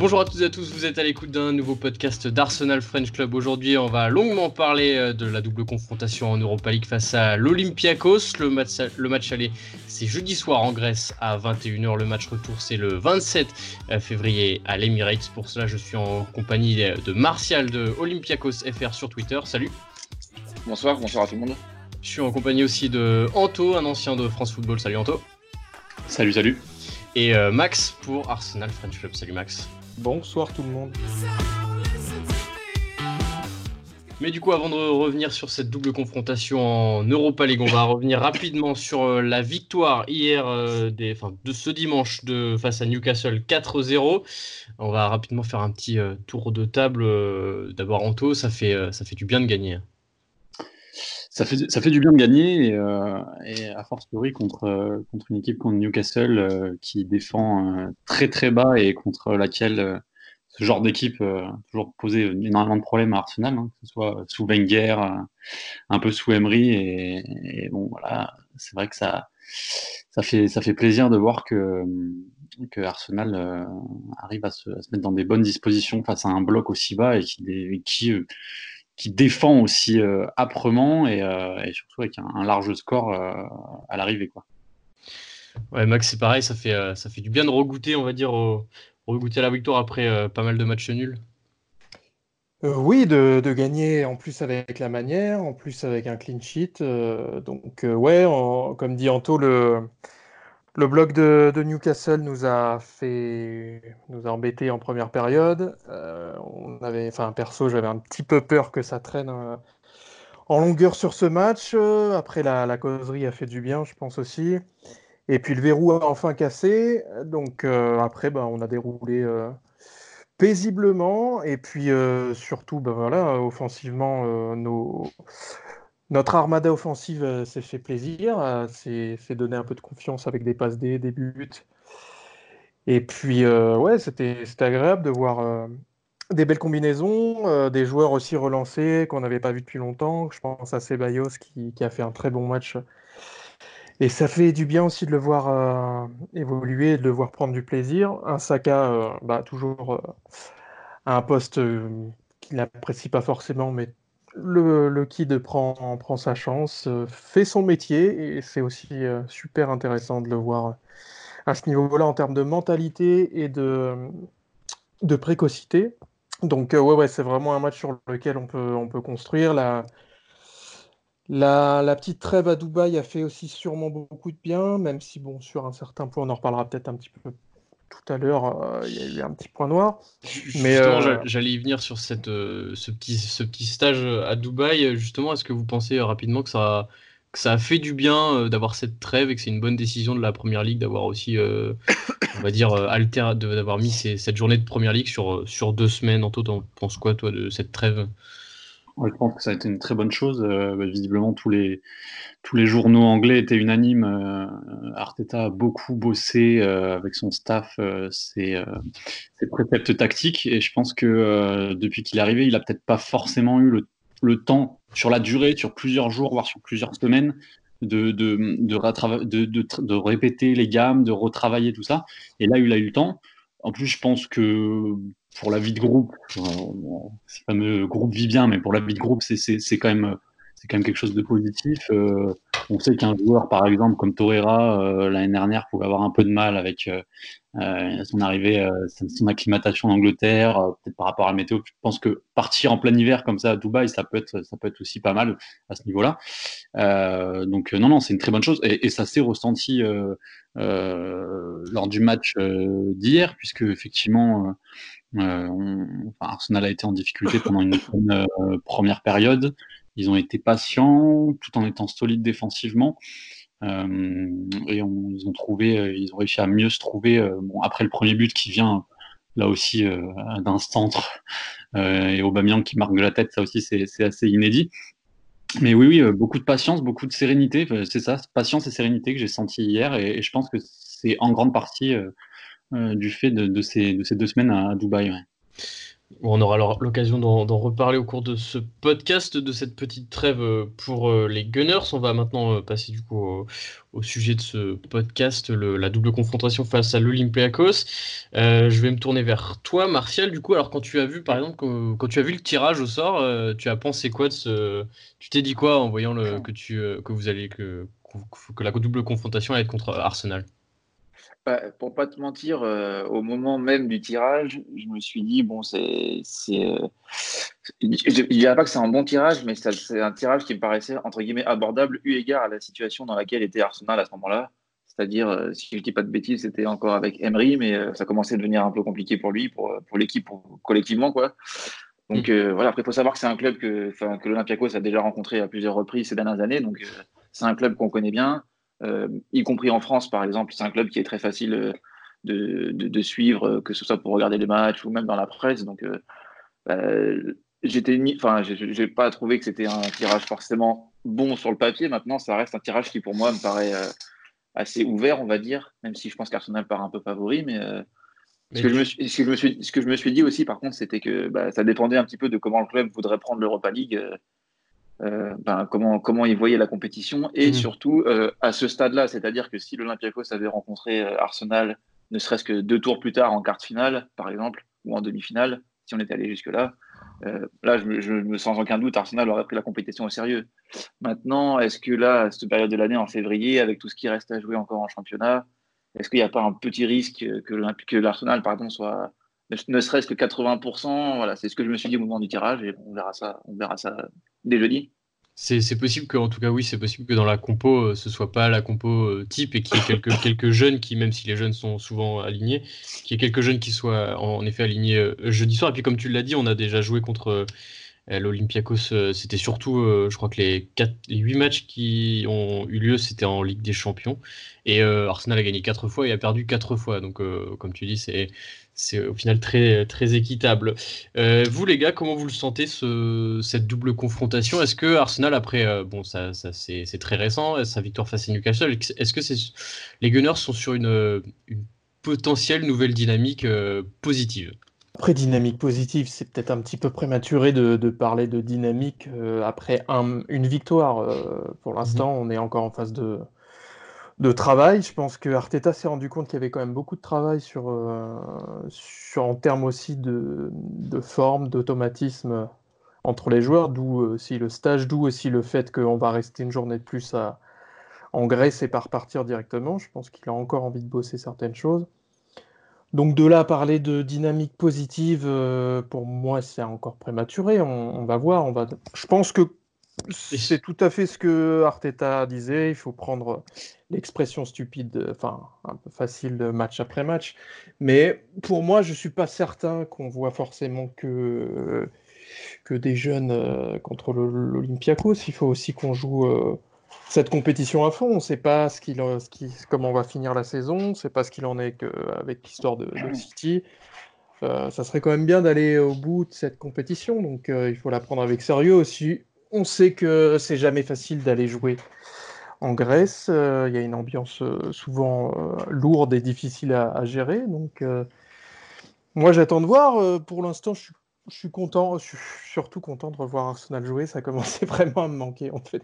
Bonjour à toutes et à tous, vous êtes à l'écoute d'un nouveau podcast d'Arsenal French Club. Aujourd'hui, on va longuement parler euh, de la double confrontation en Europa League face à l'Olympiakos. Le match, le match aller, c'est jeudi soir en Grèce à 21h. Le match retour, c'est le 27 euh, février à l'Emirates. Pour cela, je suis en compagnie de Martial de Olympiakos FR sur Twitter. Salut. Bonsoir, bonsoir à tout le monde. Je suis en compagnie aussi de Anto, un ancien de France Football. Salut Anto. Salut, salut. Et euh, Max pour Arsenal French Club. Salut Max. Bonsoir tout le monde. Mais du coup, avant de revenir sur cette double confrontation en Europa League, on va revenir rapidement sur euh, la victoire hier euh, de ce dimanche de, face à Newcastle 4-0. On va rapidement faire un petit tour de table. D'abord, Anto, ça ça fait du bien de gagner. Ça fait, ça fait du bien de gagner et, euh, et à fortiori contre, euh, contre une équipe comme Newcastle euh, qui défend euh, très très bas et contre laquelle ce genre d'équipe a toujours posé énormément de problèmes à Arsenal, hein, que ce soit sous Wenger, un peu sous Emery et, et bon voilà, c'est vrai que ça, ça, fait, ça fait plaisir de voir que, que Arsenal arrive à se, à se, mettre dans des bonnes dispositions face à un bloc aussi bas et qui, qui qui défend aussi euh, âprement et, euh, et, surtout avec un, large score euh, à l'arrivée. Quoi. Ouais, Max, c'est pareil, ça fait, ça fait du bien de regoûter, on va dire, regoûter à la victoire après pas mal de matchs nuls. oui, de, de, gagner en plus avec la manière, en plus avec un clean sheet. donc, ouais, comme dit Anto, le, le bloc de, Newcastle nous a fait nous a embêté en première période. Euh, on avait, enfin perso, j'avais un petit peu peur que ça traîne euh, en longueur sur ce match. Après, la, causerie a fait du bien, je pense aussi. Et puis le verrou a enfin cassé. Donc euh, après, bah, on a déroulé paisiblement. Et puis surtout, bah, voilà, offensivement, nos notre armada offensive euh, s'est fait plaisir, euh, s'est donné un peu de confiance avec des passes D, des buts. Et puis, euh, ouais, c'était agréable de voir des belles combinaisons, des joueurs aussi relancés qu'on n'avait pas vu depuis longtemps. Je pense à Ceballos qui, a fait un très bon match. Et ça fait du bien aussi de le voir évoluer, de le voir prendre du plaisir. Un Saka, bah, toujours à un poste qu'il n'apprécie pas forcément, mais le, kid prend, prend sa chance, euh, fait son métier, et c'est aussi euh, super intéressant de le voir à ce niveau-là en termes de mentalité et de, précocité. Donc euh, ouais, ouais c'est vraiment un match sur lequel on peut, on peut construire. La, la, la, petite trêve à Dubaï a fait aussi sûrement beaucoup de bien, même si bon, sur un certain point, on en reparlera peut-être un petit peu tout à l'heure, euh, il y a eu un petit point noir. Mais euh, j'allais y venir sur cette, euh, ce, petit, ce petit stage à Dubaï. Justement, est-ce que vous pensez rapidement que ça, que ça a fait du bien d'avoir cette trêve et que c'est une bonne décision de la Première Ligue d'avoir aussi, on va dire, alter, d'avoir mis cette journée de Première Ligue sur, sur deux semaines en tout? T'en penses quoi, toi, de cette trêve? Je pense que ça a été une très bonne chose. Euh, bah, visiblement, tous les, tous les journaux anglais étaient unanimes. Euh, Arteta a beaucoup bossé euh, avec son staff ses, ses, préceptes tactiques. Et je pense que depuis qu'il est arrivé, il n'a peut-être pas forcément eu le, le, temps, sur la durée, sur plusieurs jours, voire sur plusieurs semaines, de, de, de, répéter les gammes, de retravailler tout ça. Et là, il a eu le temps. En plus, je pense que pour la vie de groupe, euh, ce fameux groupe vit bien, mais pour la vie de groupe, c'est quand même c'est quand même quelque chose de positif. Euh, on sait qu'un joueur, par exemple, comme Torreira, euh, l'année dernière, pouvait avoir un peu de mal avec euh, euh son arrivée, son acclimatation en Angleterre, peut-être par rapport à la météo. Je pense que partir en plein hiver comme ça à Dubaï, ça peut être, ça peut être aussi pas mal à ce niveau-là. donc non, non, c'est une très bonne chose et, ça s'est ressenti lors du match d'hier, puisque effectivement. Arsenal a été en difficulté pendant une première période. Ils ont été patients tout en étant solides défensivement. Euh, et ils ont trouvé, euh, ils ont réussi à mieux se trouver. Euh, bon, après le premier but qui vient là aussi d'un centre et Aubameyang qui marque de la tête, ça aussi c'est assez inédit. Mais oui, oui, beaucoup de patience, beaucoup de sérénité. C'est ça, patience et sérénité que j'ai senti hier, et, je pense que c'est en grande partie du fait de, ces, de, ces, deux semaines à, Dubaï. On aura l'occasion d'en reparler au cours de ce podcast, de cette petite trêve euh, pour euh, les Gunners. On va maintenant euh, passer du coup au, sujet de ce podcast, la double confrontation face à l'Olympiakos. je vais me tourner vers toi, Martial. Du coup, alors quand tu as vu, par exemple, quand, tu as vu le tirage au sort, tu as pensé quoi de ce Tu t'es dit quoi en voyant que tu que vous allez que, que la double confrontation allait être contre Arsenal? Bah, pour pas te mentir, euh, au moment même du tirage, je me suis dit, bon, c'est. Euh, je ne dirais pas que c'est un bon tirage, mais c'est un tirage qui me paraissait, entre guillemets, abordable, eu égard à la situation dans laquelle était Arsenal à ce moment-là. C'est-à-dire, euh, si je ne dis pas de bêtises, c'était encore avec Emery, mais ça commençait à devenir un peu compliqué pour lui, pour, pour l'équipe, collectivement, quoi. Donc mm. voilà, après, il faut savoir que c'est un club que, que l'Olympiakos a déjà rencontré à plusieurs reprises ces dernières années. Donc c'est un club qu'on connaît bien. Euh, y compris en France, par exemple. C'est un club qui est très facile euh, de, de, suivre, euh, que ce soit pour regarder les matchs ou même dans la presse. Donc, bah, j'étais, enfin, j'ai pas trouvé que c'était un tirage forcément bon sur le papier. Maintenant, ça reste un tirage qui, pour moi, me paraît assez ouvert, on va dire, même si je pense qu'Arsenal part un peu favori, mais, ce, que je me suis, ce, que je me suis, ce que je me suis dit aussi, par contre, c'était que bah, ça dépendait un petit peu de comment le club voudrait prendre l'Europa League. Euh, ben, comment, comment ils voyaient la compétition et mmh. surtout euh, à ce stade-là, c'est-à-dire que si l'Olympiakos avait rencontré euh, Arsenal, ne serait-ce que deux tours plus tard en quart de finale, par exemple, ou en demi-finale, si on était allé jusque-là, là, je me, sens sans aucun doute, Arsenal aurait pris la compétition au sérieux. Maintenant, est-ce que là, à cette période de l'année, en février, avec tout ce qui reste à jouer encore en championnat, est-ce qu'il n'y a pas un petit risque que, l'Arsenal, pardon, soit ne serait-ce que 80%. Voilà, c'est ce que je me suis dit au moment du tirage et on verra ça, on verra ça dès jeudi. C'est possible que, en tout cas, oui, c'est possible que dans la compo, euh, ce soit pas la compo euh, type et qu'il y ait quelques, quelques jeunes qui, même si les jeunes sont souvent alignés, qu'il y ait quelques jeunes qui soient en effet alignés euh, jeudi soir. Et puis, comme tu l'as dit, on a déjà joué contre l'Olympiakos. C'était surtout, je crois que les, 4, les 8 matchs qui ont eu lieu, c'était en Ligue des Champions. Et Arsenal a gagné 4 fois et a perdu 4 fois. Donc, comme tu dis, c'est au final très, équitable. Euh, vous, les gars, comment vous le sentez, ce, cette double confrontation? Est-ce que Arsenal, après, euh, bon, ça, ça c'est très récent, sa victoire face à Newcastle, est-ce que les Gunners sont sur une, potentielle nouvelle dynamique euh, positive? Après, dynamique positive, c'est peut-être un petit peu prématuré de, de parler de dynamique après un, une victoire. pour l'instant, mhm. on est encore en phase de, de travail. Je pense que Arteta s'est rendu compte qu'il y avait quand même beaucoup de travail sur, euh, sur en termes aussi de, de forme, d'automatisme entre les joueurs, d'où aussi le stage, d'où aussi le fait qu'on va rester une journée de plus à, en Grèce et pas repartir directement. Je pense qu'il a encore envie de bosser certaines choses. Donc de là à parler de dynamique positive, euh, pour moi c'est encore prématuré. On, on, va voir. On va... Je pense que c'est tout à fait ce que Arteta disait. Il faut prendre l'expression stupide, enfin un peu facile match après match. Mais pour moi, je ne suis pas certain qu'on voit forcément que, que des jeunes euh, contre l'Olympiakos. Il faut aussi qu'on joue euh, cette compétition à fond. On ne sait pas ce qu'il, ce comment on va finir la saison. On ne sait pas ce qu'il en est avec l'histoire de, City. Euh, ça serait quand même bien d'aller au bout de cette compétition, donc il faut la prendre avec sérieux aussi on sait que c'est jamais facile d'aller jouer en Grèce. Euh, il y a une ambiance euh, souvent euh, lourde et difficile à, gérer. Donc, moi, j'attends de voir. pour l'instant, je suis, content. Je suis surtout content de revoir Arsenal jouer. Ça commençait vraiment à me manquer, en fait.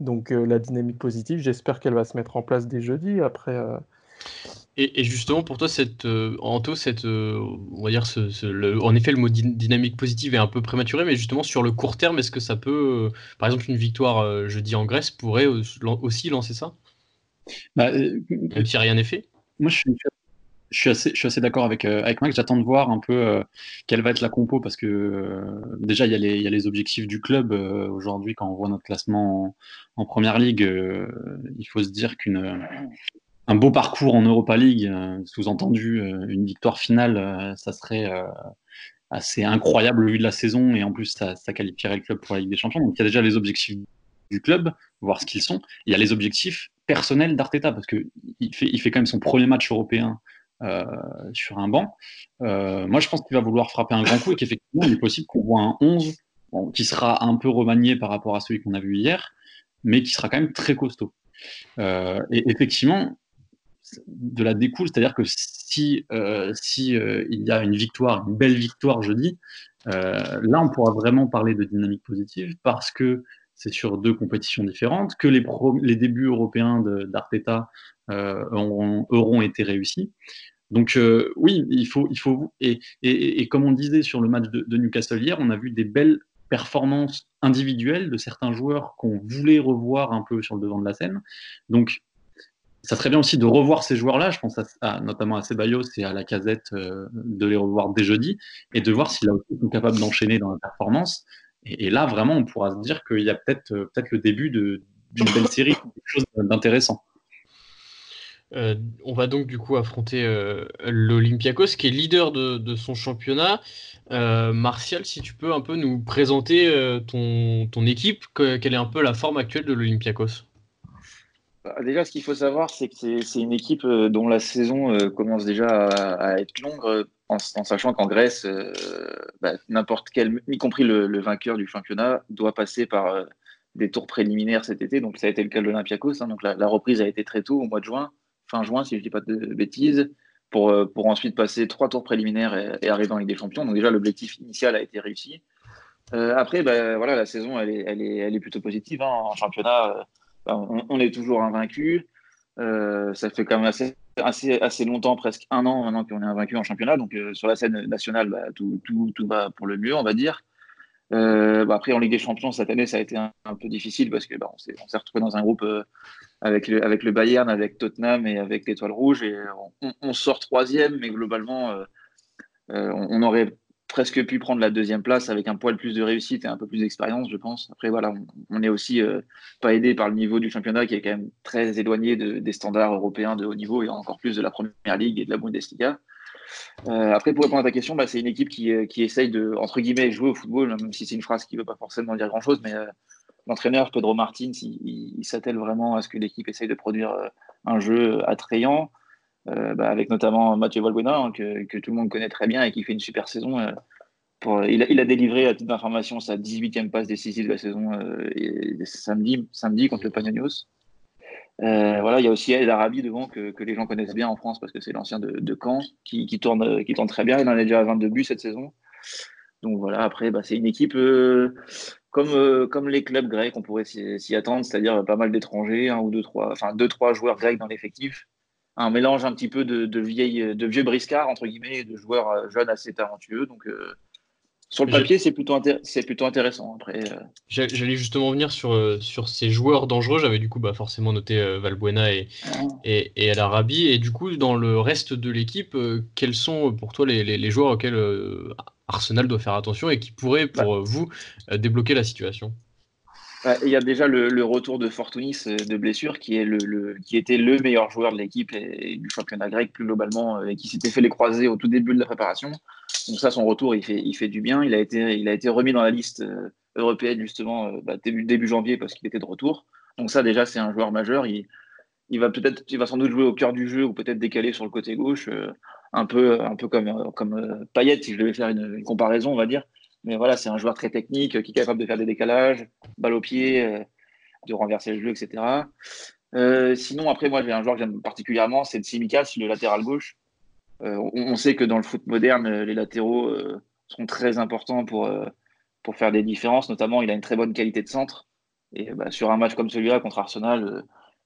Donc, la dynamique positive, j'espère qu'elle va se mettre en place dès jeudi. Après. Et, justement, pour toi, cette, euh, Anto, cette, euh, on va dire, ce, en effet, le mot dynamique positive est un peu prématuré, mais justement, sur le court terme, est-ce que ça peut, euh, par exemple, une victoire jeudi en Grèce pourrait aussi lancer ça? Bah, Même si rien n'est fait Moi, je suis, je suis assez, d'accord avec, avec Max. J'attends de voir un peu quelle va être la compo, parce que déjà, il y, a les, objectifs du club. Aujourd'hui, quand on voit notre classement en, première ligue, il faut se dire qu'une un beau parcours en Europa League, euh, sous-entendu euh, une victoire finale, euh, ça serait assez incroyable au vu de la saison et en plus ça, qualifierait le club pour la Ligue des Champions. Donc il y a déjà les objectifs du club, voir ce qu'ils sont. Il y a les objectifs personnels d'Arteta parce que il fait, il fait quand même son premier match européen sur un banc. moi je pense qu'il va vouloir frapper un grand coup et qu'effectivement il est possible qu'on voit un 11 qui sera un peu remanié par rapport à celui qu'on a vu hier, mais qui sera quand même très costaud. et effectivement, de la découle, c'est-à-dire que si, si il y a une victoire, une belle victoire jeudi, là on pourra vraiment parler de dynamique positive parce que c'est sur deux compétitions différentes, que les, les débuts européens d'Arteta auront, auront, été réussis. Donc oui, il faut, il faut et, et, comme on disait sur le match de, Newcastle hier, on a vu des belles performances individuelles de certains joueurs qu'on voulait revoir un peu sur le devant de la scène. Donc, ça serait bien aussi de revoir ces joueurs-là, je pense notamment à Ceballos et à la casette, euh, de les revoir dès jeudi, et de voir s'ils sont capables d'enchaîner dans la performance. Et, là, vraiment, on pourra se dire qu'il y a peut-être euh, peut le début d'une belle série, quelque chose d'intéressant. Euh, on va donc du coup affronter euh, l'Olympiakos qui est leader de, son championnat. Euh, Martial, si tu peux un peu nous présenter ton, équipe, quelle est un peu la forme actuelle de l'Olympiakos? Bah, Déjà, ce qu'il faut savoir, c'est que c'est une équipe dont la saison commence déjà à, être longue, en, sachant qu'en Grèce, bah, n'importe quel, y compris le, vainqueur du championnat, doit passer par des tours préliminaires cet été. Donc ça a été le cas de l'Olympiakos. Hein. donc la reprise a été très tôt, au mois de juin fin juin, si je ne dis pas de bêtises, pour, euh, pour ensuite passer trois tours préliminaires et, arriver en Ligue des Champions. Donc déjà, l'objectif initial a été réussi. Euh, après, bah, voilà, la saison, elle est, elle est, plutôt positive. Hein. En championnat, euh, bah, on, est toujours invaincu. ça fait quand même assez, assez, assez, longtemps, presque un an maintenant qu'on est invaincu en championnat. Donc sur la scène nationale, bah, tout, tout, tout, va pour le mieux, on va dire. Euh, bah, après, en Ligue des Champions, cette année, ça a été un, peu difficile parce que bah, on s'est retrouvé dans un groupe euh, avec, le, avec le Bayern, avec Tottenham et avec l'Étoile Rouge. Et on, sort troisième, mais globalement, euh, on, aurait presque pu prendre la deuxième place avec un poil plus de réussite et un peu plus d'expérience, je pense. Après, voilà, on, n'est est aussi pas aidé par le niveau du championnat qui est quand même très éloigné des standards européens de haut niveau et encore plus de la Première Ligue et de la Bundesliga. Euh, après, pour répondre à ta question, bah, c'est une équipe qui, euh, qui, essaye de, entre guillemets, jouer au football, même si c'est une phrase qui ne veut pas forcément dire grand-chose, mais euh, l'entraîneur Pedro Martins, il, s'attelle vraiment à ce que l'équipe essaye de produire un jeu attrayant, bah, avec notamment Mathieu Valbuena, hein, que, tout le monde connaît très bien et qui fait une super saison. Pour, il, a, délivré, à titre d'information, sa 18e passe décisive de la saison samedi, samedi contre le. Euh, voilà, il y a aussi El Arabi devant que, les gens connaissent bien en France parce que c'est l'ancien de, Caen qui, tourne, très bien. Il en est déjà à 22 buts cette saison. Donc voilà, après, bah, c'est une équipe euh, comme, euh, comme les clubs grecs, on pourrait s'y attendre, c'est-à-dire pas mal d'étrangers, un ou deux, trois, enfin deux, trois joueurs grecs dans l'effectif. Un mélange un petit peu de, de, vieilles, de vieux briscards, entre guillemets, de joueurs jeunes assez talentueux. Donc sur le papier, c'est plutôt, c'est plutôt intéressant. Après, euh. J'allais justement venir sur, euh, sur ces joueurs dangereux. J'avais du coup bah, forcément noté euh, Valbuena et, ah. et, et El Arabi. Et du coup, dans le reste de l'équipe, quels sont pour toi les, les, joueurs auxquels Arsenal doit faire attention et qui pourraient, pour bah. vous, débloquer la situation? Il y a déjà le, retour de Fortunis de blessure, qui, est le, qui était le meilleur joueur de l'équipe et, du championnat grec plus globalement, et qui s'était fait les croiser au tout début de la préparation. Donc ça, son retour, il fait, il fait du bien. Il a été, il a été remis dans la liste euh, européenne justement euh, bah, début, début janvier parce qu'il était de retour. Donc ça, déjà, c'est un joueur majeur. Il, il va peut-être, il va sans doute jouer au cœur du jeu ou peut-être décaler sur le côté gauche, euh, un peu, un peu comme, comme Payet, si je devais faire une, comparaison, on va dire. Mais voilà, c'est un joueur très technique qui est capable de faire des décalages, balle au pied, de renverser le jeu, etc. sinon, après, moi, j'ai un joueur que j'aime particulièrement, c'est Tsimikas, le latéral gauche. Euh, on, sait que dans le foot moderne, euh, les latéraux euh, sont très importants pour, pour faire des différences. Notamment, il a une très bonne qualité de centre. Et bah, sur un match comme celui-là contre Arsenal,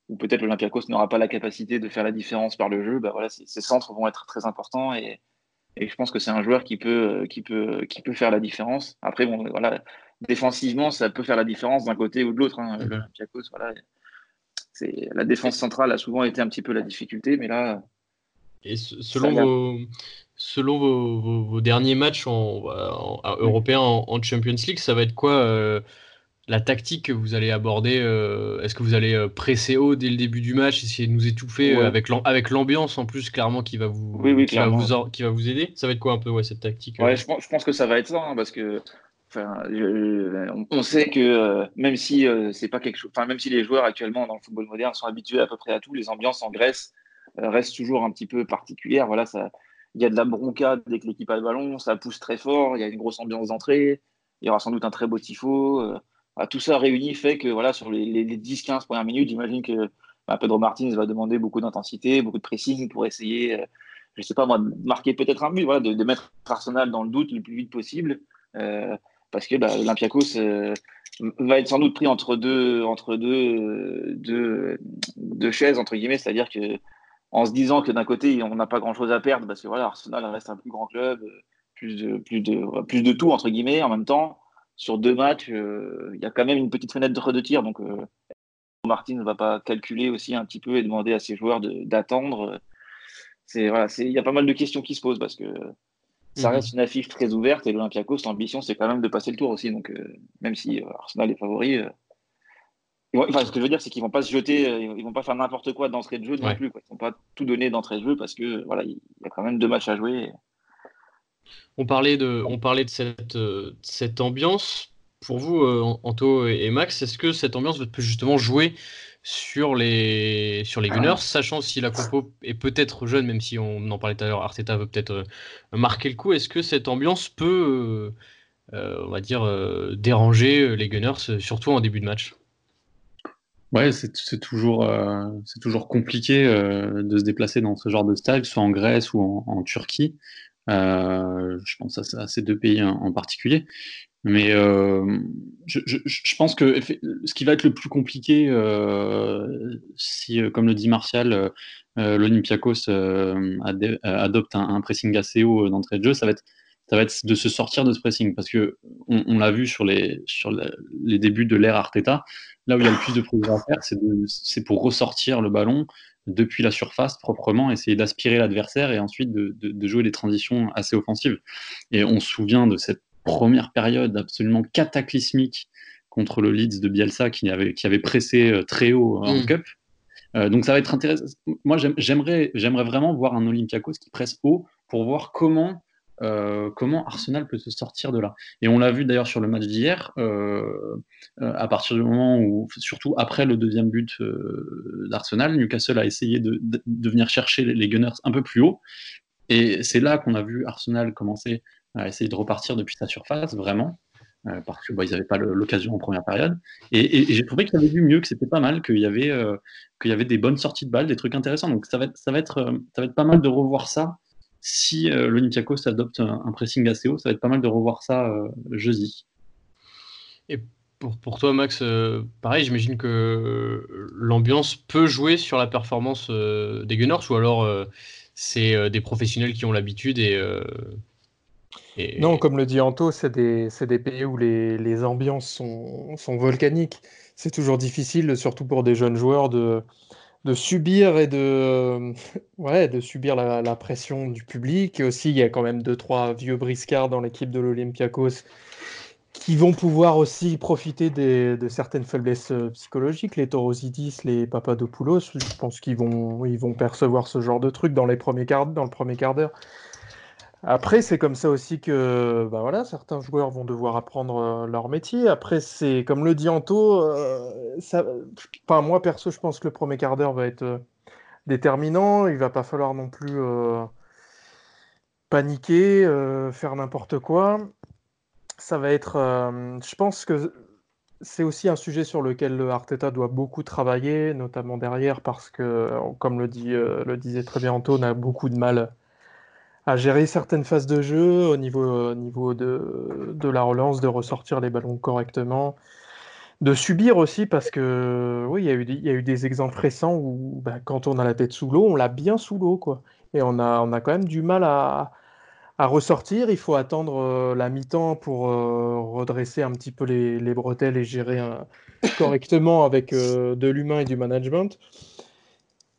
où peut-être l'Olympiakos n'aura pas la capacité de faire la différence par le jeu, bah, voilà, ces, centres vont être très importants. Et, je pense que c'est un joueur qui peut, qui, peut, qui peut faire la différence. Après, bon, voilà, défensivement, ça peut faire la différence d'un côté ou de l'autre. Hein. L'Olympiakos, voilà, la défense centrale a souvent été un petit peu la difficulté, mais là, et selon, vos, selon vos, derniers matchs en, européens en, Champions League, ça va être quoi euh, la tactique que vous allez aborder euh, Est-ce que vous allez euh, presser haut dès le début du match, essayer de nous étouffer avec l'ambiance en plus clairement qui va vous, qui, va vous qui va vous aider? Ça va être quoi un peu ouais, cette tactique ouais, je, pense, je, pense, que ça va être ça hein, parce que Enfin, on sait que même si c'est pas quelque chose, enfin même si les joueurs actuellement dans le football moderne sont habitués à peu près à tout, les ambiances en Grèce euh, reste toujours un petit peu particulière. Voilà, ça, il y a de la bronca dès que l'équipe a le ballon, ça pousse très fort, il y a une grosse ambiance d'entrée, il y aura sans doute un très beau tifo. Euh, tout ça réuni fait que voilà, sur les, 10-15 premières minutes, j'imagine que bah, Pedro Martins va demander beaucoup d'intensité, beaucoup de pressing pour essayer, je sais pas moi, de marquer peut-être un but, voilà, de, mettre Arsenal dans le doute le plus vite possible. parce que bah, l'Olympiakos va être sans doute pris entre deux, chaises, entre guillemets, c'est-à-dire que en se disant que d'un côté, on n'a pas grand-chose à perdre, parce que voilà, Arsenal reste un plus grand club, plus de, plus de, plus de tout, entre guillemets, en même temps. Sur deux matchs, euh, il y a quand même une petite fenêtre de tir, donc euh, Martin ne va pas calculer aussi un petit peu et demander à ses joueurs d'attendre. C'est voilà, il y a pas mal de questions qui se posent parce que ça mhm. reste une affiche très ouverte et l'Olympiakos, l'ambition, c'est quand même de passer le tour aussi. Donc, euh, même si Arsenal est favori, Enfin, ce que je veux dire, c'est qu'ils vont pas se jeter, ils vont pas faire n'importe quoi d'entrée de jeu non plus. Quoi. Ils vont pas tout donner d'entrée de jeu parce que voilà, il y a quand même deux matchs à jouer. On parlait de, on parlait de cette, euh, cette ambiance. Pour vous, euh, Anto et Max, est-ce que cette ambiance peut justement jouer sur les, sur les Gunners, sachant si la compo est peut-être jeune, même si on en parlait tout à l'heure, Arteta veut peut-être marquer le coup, est-ce que cette ambiance peut, on va dire, déranger les Gunners, surtout en début de match? Ouais, c'est toujours, euh, c'est toujours compliqué euh, de se déplacer dans ce genre de stade, soit en Grèce ou en, en Turquie. Euh, je pense à, ces deux pays en, particulier. Mais euh, je, pense que ce qui va être le plus compliqué, euh, si, comme le dit Martial, l'Olympiakos adopte un, pressing assez haut d'entrée de jeu, ça va être de se sortir de ce pressing parce que on, l'a vu sur les sur les débuts de l'ère Arteta là où il y a le plus de progrès à faire c'est pour ressortir le ballon depuis la surface proprement essayer d'aspirer l'adversaire et ensuite de, de, de, jouer des transitions assez offensives. Et on se souvient de cette première période absolument cataclysmique contre le Leeds de Bielsa qui avait qui avait pressé euh, très haut en mm. cup. Euh, donc ça va être intéressant. Moi j'aimerais j'aimerais vraiment voir un Olympiakos qui presse haut pour voir comment euh, comment Arsenal peut se sortir de là. Et on l'a vu d'ailleurs sur le match d'hier, euh, euh, à partir du moment où, surtout après le deuxième but d'Arsenal, Newcastle a essayé de, venir chercher les Gunners un peu plus haut. Et c'est là qu'on a vu Arsenal commencer à essayer de repartir depuis sa surface, vraiment. parce qu'ils n'avaient pas l'occasion en première période. Et, j'ai trouvé qu'il avait vu mieux, que c'était pas mal, qu'il y, avait, y avait des bonnes sorties de balles, des trucs intéressants. Donc ça va, ça va, être, ça va être pas mal de revoir ça si euh, l'Olympiakos adopte un, pressing assez haut, ça va être pas mal de revoir ça euh, jeudi. Et pour, pour toi, Max, euh, pareil, j'imagine que l'ambiance peut jouer sur la performance des Gunners ou alors c'est des professionnels qui ont l'habitude et, Non, comme le dit Anto, c'est des, des, pays où les, les ambiances sont, sont volcaniques. C'est toujours difficile, surtout pour des jeunes joueurs, de, de subir et de, euh, ouais, de subir la, pression du public. Et aussi, il y a quand même deux, trois vieux briscards dans l'équipe de l'Olympiakos qui vont pouvoir aussi profiter des, de certaines faiblesses euh, psychologiques, les Torosidis, les Papadopoulos. Je pense qu'ils vont, ils vont percevoir ce genre de truc dans, les premiers dans le premier quart d'heure. Après, c'est comme ça aussi que bah voilà, certains joueurs vont devoir apprendre euh, leur métier. Après, c'est comme le dit Anto, euh, ça, moi perso, je pense que le premier quart d'heure va être euh, déterminant. Il va pas falloir non plus euh, paniquer, faire n'importe quoi. Ça va être, je pense que c'est aussi un sujet sur lequel le Arteta doit beaucoup travailler, notamment derrière, parce que, comme le, dit, le disait très bien Anto, on a beaucoup de mal à gérer certaines phases de jeu au niveau, au niveau de, de, la relance, de ressortir les ballons correctement, de subir aussi parce que oui, il y, a eu, y a eu des exemples récents où bah, quand on a la tête sous l'eau, on l'a bien sous l'eau quoi. Et on a, on a quand même du mal à, à ressortir. Il faut attendre euh, la mi-temps pour euh, redresser un petit peu les, les bretelles et gérer correctement avec euh, de l'humain et du management.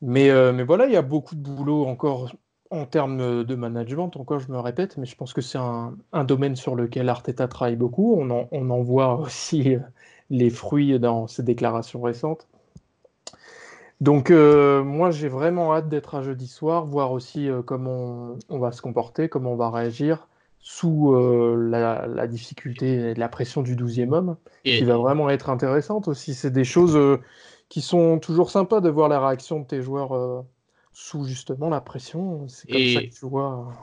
Mais, mais voilà, il y a beaucoup de boulot encore en termes de management, encore je me répète, mais je pense que c'est un, un, domaine sur lequel Arteta travaille beaucoup. On en, on en voit aussi les fruits dans ses déclarations récentes. Donc euh, moi j'ai vraiment hâte d'être à jeudi soir, voir aussi euh, comment on, va se comporter, comment on va réagir sous euh, la, la, difficulté et la pression du 12e homme, et... qui va vraiment être intéressante aussi. C'est des choses euh, qui sont toujours sympas de voir la réaction de tes joueurs euh, sous justement la pression. C'est comme et, ça que tu vois.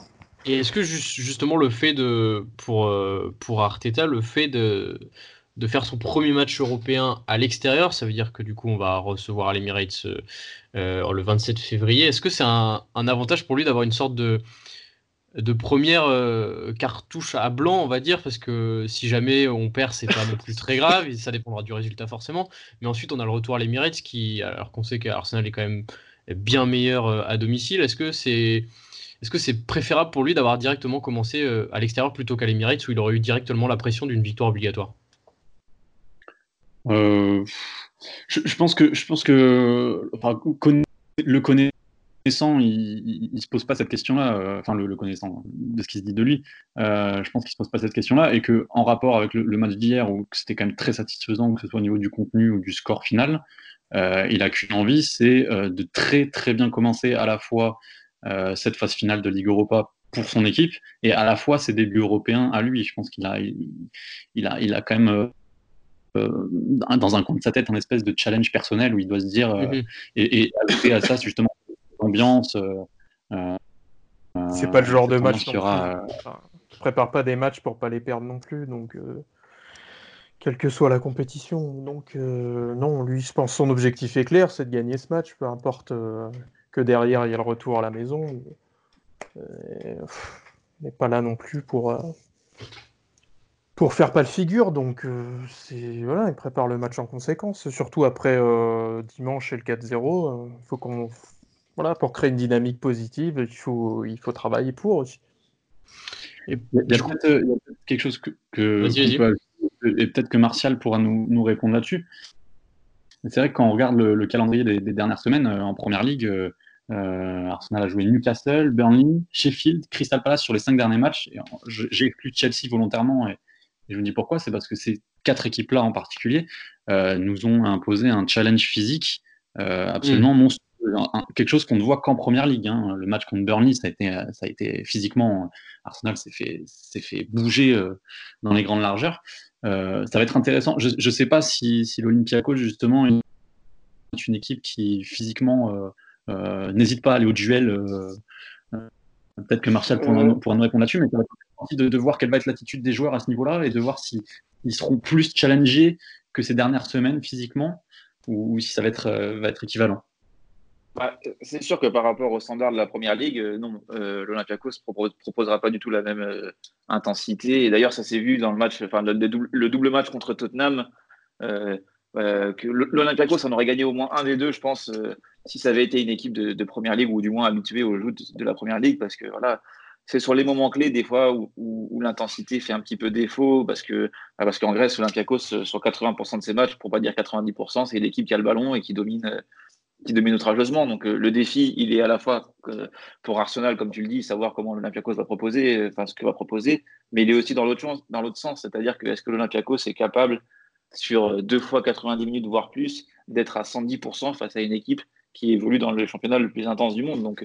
Et est-ce que justement le fait de, pour, euh, pour Arteta, le fait de, de faire son premier match européen à l'extérieur. Ça veut dire que du coup, on va recevoir à l'Emirates euh, le 27 février. Est-ce que c'est un, avantage pour lui d'avoir une sorte de, de première euh, cartouche à blanc, on va dire, parce que si jamais on perd, c'est pas non plus très grave, ça dépendra du résultat forcément. Mais ensuite, on a le retour à l'Emirates, qui, alors qu'on sait qu'Arsenal est quand même bien meilleur euh, à domicile, est-ce que c'est est-ce que c'est préférable pour lui d'avoir directement commencé à l'extérieur plutôt qu'à l'Emirates où il aurait eu directement la pression d'une victoire obligatoire? Euh, je, pense que, je pense que le connaissant, il, ne se pose pas cette question-là. Euh, enfin, le, connaissant de ce qui se dit de lui, euh, je pense qu'il se pose pas cette question-là et que en rapport avec le, match d'hier où c'était quand même très satisfaisant, que ce soit au niveau du contenu ou du score final, il a qu'une envie, c'est de très très bien commencer à la fois cette phase finale de Ligue Europa pour son équipe et à la fois ses débuts européens à lui. Je pense qu'il a, il, a, il a quand même euh, dans un coin de sa tête un espèce de challenge personnel où il doit se dire euh, mhm. et, et, ajouter à ça justement l'ambiance. Euh, c'est pas le genre de match. Qui aura, prépare pas des matchs pour pas les perdre non plus, donc quelle que soit la compétition. Donc non, lui, je pense son objectif est clair, c'est de gagner ce match, peu importe que derrière il y a le retour à la maison. il n'est pas là non plus pour pour faire pas le figure. Donc, euh, c'est voilà, il prépare le match en conséquence. Surtout après euh, dimanche et le 4-0. Euh, faut qu'on voilà, pour créer une dynamique positive, il faut, il faut travailler pour aussi. Et il y a, peut-être quelque chose que, et peut-être que Martial pourra nous, nous répondre là-dessus. C'est vrai que quand on regarde le, calendrier des, dernières semaines en première ligue, Arsenal a joué Newcastle, Burnley, Sheffield, Crystal Palace sur les cinq derniers matchs. J'ai exclu Chelsea volontairement et, et je vous dis pourquoi, c'est parce que ces quatre équipes-là en particulier euh, nous ont imposé un challenge physique euh, absolument mm. monstrueux. quelque chose qu'on ne voit qu'en première ligue. Hein. Le match contre Burnley, ça a été, ça a été physiquement, Arsenal s'est fait, fait bouger euh, dans les grandes largeurs. Ça va être intéressant. Je ne sais pas si, si l'Olympiakos, justement, est une équipe qui physiquement n'hésite pas à aller au duel. Peut-être que Martial pourra, nous répondre là-dessus, mais de, de voir quelle va être l'attitude des joueurs à ce niveau-là et de voir s'ils seront plus challengés que ces dernières semaines physiquement ou, si ça va être, euh, va être équivalent. Bah, c'est sûr que par rapport au standard de la première ligue, euh, non, euh, l'Olympiakos ne proposera pas du tout la même intensité. Et d'ailleurs, ça s'est vu dans le match, enfin le, double, match contre Tottenham, que l'Olympiakos en aurait gagné au moins un des deux, je pense, si ça avait été une équipe de, première ligue ou du moins habituée au jeu de, la première ligue, parce que voilà, c'est sur les moments clés des fois où, l'intensité fait un petit peu défaut parce que bah, parce qu'en Grèce, Olympiakos euh, sur 80% de ses matchs, pour pas dire 90%, c'est l'équipe qui a le ballon et qui domine euh, qui domine outrageusement. Donc euh, le défi, il est à la fois pour Arsenal, comme tu le dis, savoir comment l'Olympiakos va proposer, enfin ce que va proposer, mais il est aussi dans l'autre sens, c'est-à-dire que est-ce que l'Olympiakos est capable sur deux fois 90 minutes voire plus d'être à 110% face à une équipe qui évolue dans le championnat le plus intense du monde? Donc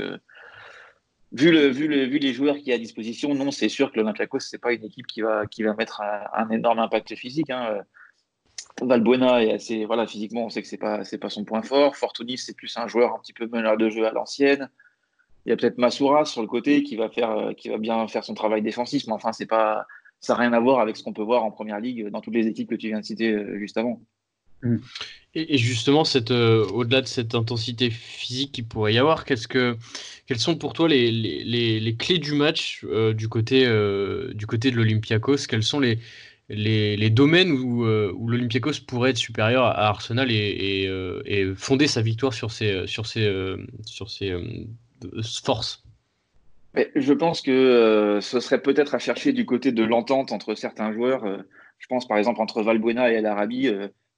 vu, le, vu, le, vu les joueurs qui a à disposition, non, c'est sûr que l'Olympiakos, c'est pas une équipe qui va, qui va mettre un, énorme impact physique. Hein. Valbuena est assez, voilà, physiquement, on sait que c'est pas, c'est pas son point fort. Fortunis, c'est plus un joueur un petit peu meneur de jeu à l'ancienne. Il y a peut-être Massoura sur le côté qui va faire, qui va bien faire son travail défensif, mais enfin, c'est pas, ça n'a rien à voir avec ce qu'on peut voir en première ligue dans toutes les équipes que tu viens de citer euh, juste avant. Mm. Et, justement, cette, euh, au-delà de cette intensité physique qu'il pourrait y avoir, qu'est-ce que, quelles sont pour toi les, les, les clés du match euh, du, côté, euh, du côté de l'Olympiakos? Quels sont les, les, domaines où, où l'Olympiakos pourrait être supérieur à Arsenal et, et, fonder sa victoire sur ses, ses forces Je pense que ce serait peut-être à chercher du côté de l'entente entre certains joueurs. je pense par exemple entre Valbuena et El Arabi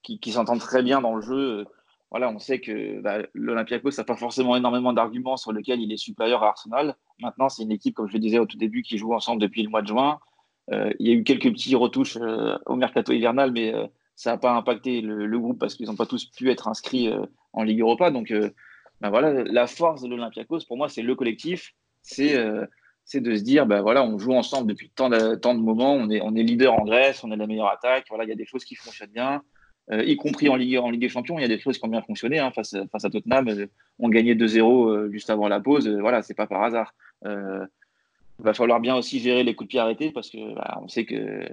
qui, s'entendent très bien dans le jeu. Voilà, on sait que bah, l'Olympiakos n'a pas forcément énormément d'arguments sur lesquels il est supérieur à Arsenal. Maintenant, c'est une équipe, comme je le disais au tout début, qui joue ensemble depuis le mois de juin. Euh, il y a eu quelques petits retouches euh, au mercato hivernal, mais euh, ça n'a pas impacté le, groupe parce qu'ils n'ont pas tous pu être inscrits en Ligue Europa. Donc, bah, voilà, la force de l'Olympiakos, pour moi, c'est le collectif. C'est de se dire, ben voilà, on joue ensemble depuis tant de, moments, on est, leader en Grèce, on est la meilleure attaque, voilà, il y a des choses qui fonctionnent bien. Y compris en Ligue, des Champions, il y a des choses qui ont bien fonctionné. Hein, face, à Tottenham, on gagnait 2-0 euh, juste avant la pause. voilà, c'est pas par hasard. Va falloir bien aussi gérer les coups de pied arrêtés parce que bah, on sait que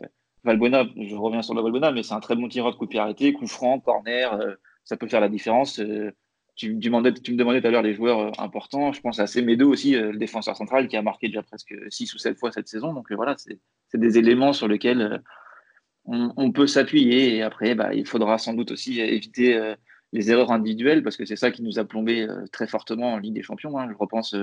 Valbuena, je reviens sur le Valbuena, mais c'est un très bon tireur de coup de pied arrêté, coup franc, corner, ça peut faire la différence. Tu, tu, me demandais tout à l'heure les joueurs importants. Je pense à Semedo aussi, le défenseur central, qui a marqué déjà presque 6 ou 7 fois cette saison. Donc voilà, c'est des éléments sur lesquels on, peut s'appuyer. Et après, bah, il faudra sans doute aussi éviter les erreurs individuelles, parce que c'est ça qui nous a plombé très fortement en Ligue des Champions. Hein. Je repense